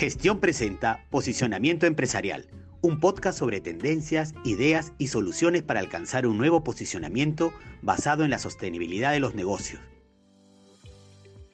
Gestión presenta Posicionamiento Empresarial, un podcast sobre tendencias, ideas y soluciones para alcanzar un nuevo posicionamiento basado en la sostenibilidad de los negocios.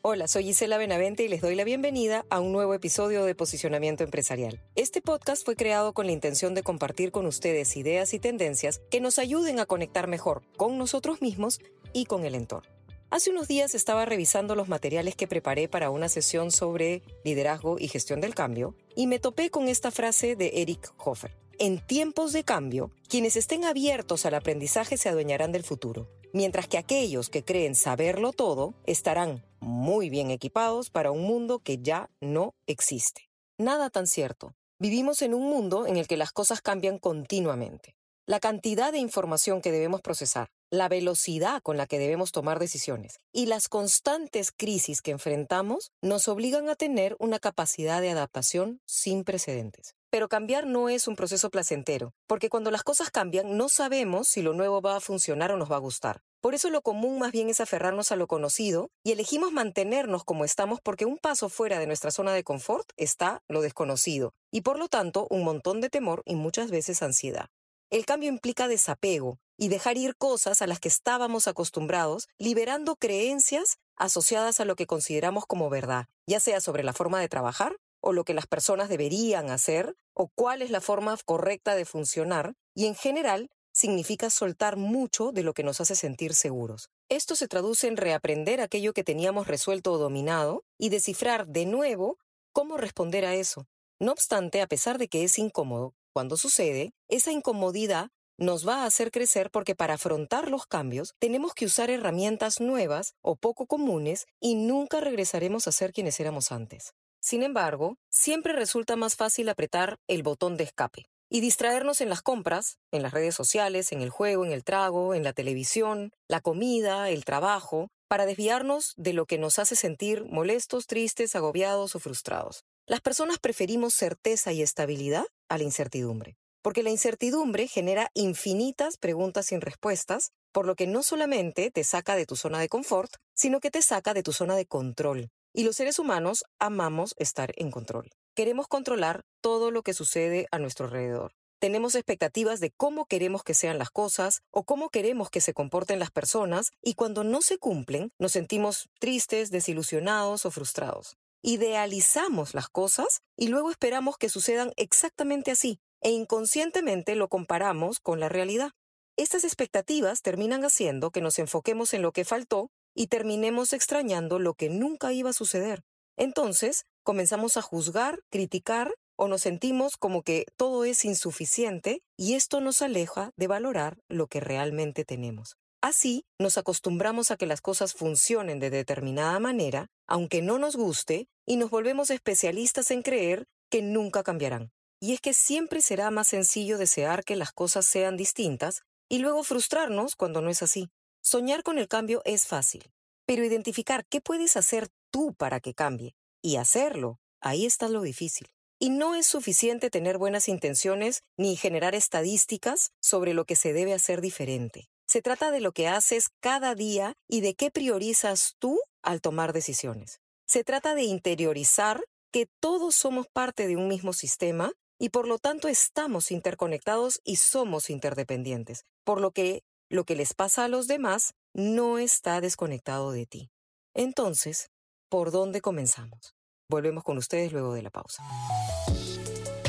Hola, soy Gisela Benavente y les doy la bienvenida a un nuevo episodio de Posicionamiento Empresarial. Este podcast fue creado con la intención de compartir con ustedes ideas y tendencias que nos ayuden a conectar mejor con nosotros mismos y con el entorno. Hace unos días estaba revisando los materiales que preparé para una sesión sobre liderazgo y gestión del cambio y me topé con esta frase de Eric Hoffer. En tiempos de cambio, quienes estén abiertos al aprendizaje se adueñarán del futuro, mientras que aquellos que creen saberlo todo estarán muy bien equipados para un mundo que ya no existe. Nada tan cierto. Vivimos en un mundo en el que las cosas cambian continuamente. La cantidad de información que debemos procesar, la velocidad con la que debemos tomar decisiones y las constantes crisis que enfrentamos nos obligan a tener una capacidad de adaptación sin precedentes. Pero cambiar no es un proceso placentero, porque cuando las cosas cambian no sabemos si lo nuevo va a funcionar o nos va a gustar. Por eso lo común más bien es aferrarnos a lo conocido y elegimos mantenernos como estamos porque un paso fuera de nuestra zona de confort está lo desconocido y por lo tanto un montón de temor y muchas veces ansiedad. El cambio implica desapego y dejar ir cosas a las que estábamos acostumbrados, liberando creencias asociadas a lo que consideramos como verdad, ya sea sobre la forma de trabajar o lo que las personas deberían hacer o cuál es la forma correcta de funcionar, y en general significa soltar mucho de lo que nos hace sentir seguros. Esto se traduce en reaprender aquello que teníamos resuelto o dominado y descifrar de nuevo cómo responder a eso. No obstante, a pesar de que es incómodo, cuando sucede, esa incomodidad nos va a hacer crecer porque para afrontar los cambios tenemos que usar herramientas nuevas o poco comunes y nunca regresaremos a ser quienes éramos antes. Sin embargo, siempre resulta más fácil apretar el botón de escape y distraernos en las compras, en las redes sociales, en el juego, en el trago, en la televisión, la comida, el trabajo, para desviarnos de lo que nos hace sentir molestos, tristes, agobiados o frustrados. Las personas preferimos certeza y estabilidad a la incertidumbre, porque la incertidumbre genera infinitas preguntas sin respuestas, por lo que no solamente te saca de tu zona de confort, sino que te saca de tu zona de control. Y los seres humanos amamos estar en control. Queremos controlar todo lo que sucede a nuestro alrededor. Tenemos expectativas de cómo queremos que sean las cosas o cómo queremos que se comporten las personas y cuando no se cumplen nos sentimos tristes, desilusionados o frustrados idealizamos las cosas y luego esperamos que sucedan exactamente así, e inconscientemente lo comparamos con la realidad. Estas expectativas terminan haciendo que nos enfoquemos en lo que faltó y terminemos extrañando lo que nunca iba a suceder. Entonces, comenzamos a juzgar, criticar o nos sentimos como que todo es insuficiente y esto nos aleja de valorar lo que realmente tenemos. Así, nos acostumbramos a que las cosas funcionen de determinada manera, aunque no nos guste, y nos volvemos especialistas en creer que nunca cambiarán. Y es que siempre será más sencillo desear que las cosas sean distintas y luego frustrarnos cuando no es así. Soñar con el cambio es fácil, pero identificar qué puedes hacer tú para que cambie y hacerlo, ahí está lo difícil. Y no es suficiente tener buenas intenciones ni generar estadísticas sobre lo que se debe hacer diferente. Se trata de lo que haces cada día y de qué priorizas tú al tomar decisiones. Se trata de interiorizar que todos somos parte de un mismo sistema y por lo tanto estamos interconectados y somos interdependientes, por lo que lo que les pasa a los demás no está desconectado de ti. Entonces, ¿por dónde comenzamos? Volvemos con ustedes luego de la pausa.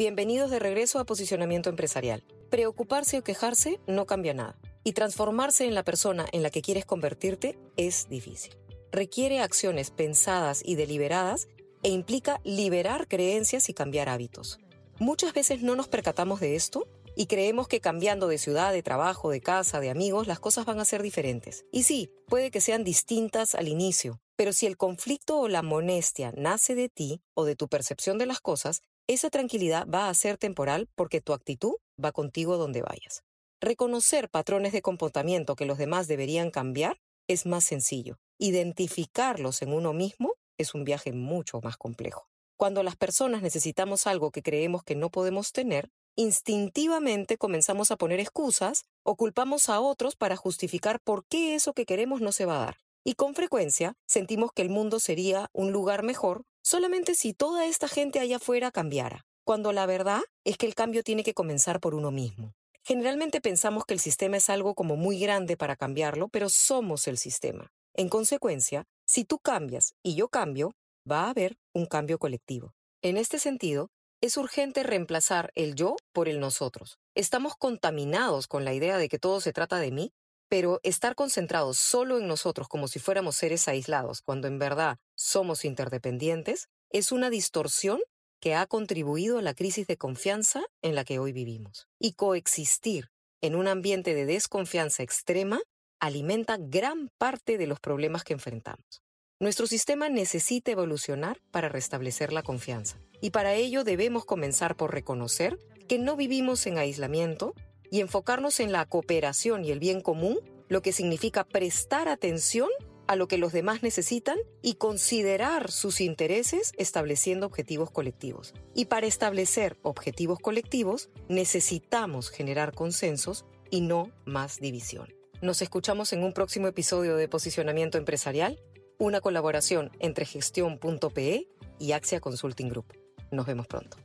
Bienvenidos de regreso a Posicionamiento Empresarial. Preocuparse o quejarse no cambia nada. Y transformarse en la persona en la que quieres convertirte es difícil. Requiere acciones pensadas y deliberadas e implica liberar creencias y cambiar hábitos. Muchas veces no nos percatamos de esto y creemos que cambiando de ciudad, de trabajo, de casa, de amigos, las cosas van a ser diferentes. Y sí, puede que sean distintas al inicio, pero si el conflicto o la molestia nace de ti o de tu percepción de las cosas, esa tranquilidad va a ser temporal porque tu actitud va contigo donde vayas. Reconocer patrones de comportamiento que los demás deberían cambiar es más sencillo. Identificarlos en uno mismo es un viaje mucho más complejo. Cuando las personas necesitamos algo que creemos que no podemos tener, instintivamente comenzamos a poner excusas o culpamos a otros para justificar por qué eso que queremos no se va a dar. Y con frecuencia sentimos que el mundo sería un lugar mejor solamente si toda esta gente allá afuera cambiara, cuando la verdad es que el cambio tiene que comenzar por uno mismo. Generalmente pensamos que el sistema es algo como muy grande para cambiarlo, pero somos el sistema. En consecuencia, si tú cambias y yo cambio, va a haber un cambio colectivo. En este sentido, es urgente reemplazar el yo por el nosotros. Estamos contaminados con la idea de que todo se trata de mí, pero estar concentrados solo en nosotros como si fuéramos seres aislados, cuando en verdad somos interdependientes, es una distorsión que ha contribuido a la crisis de confianza en la que hoy vivimos. Y coexistir en un ambiente de desconfianza extrema alimenta gran parte de los problemas que enfrentamos. Nuestro sistema necesita evolucionar para restablecer la confianza. Y para ello debemos comenzar por reconocer que no vivimos en aislamiento y enfocarnos en la cooperación y el bien común, lo que significa prestar atención a lo que los demás necesitan y considerar sus intereses estableciendo objetivos colectivos. Y para establecer objetivos colectivos necesitamos generar consensos y no más división. Nos escuchamos en un próximo episodio de Posicionamiento Empresarial una colaboración entre gestión.pe y Axia Consulting Group. Nos vemos pronto.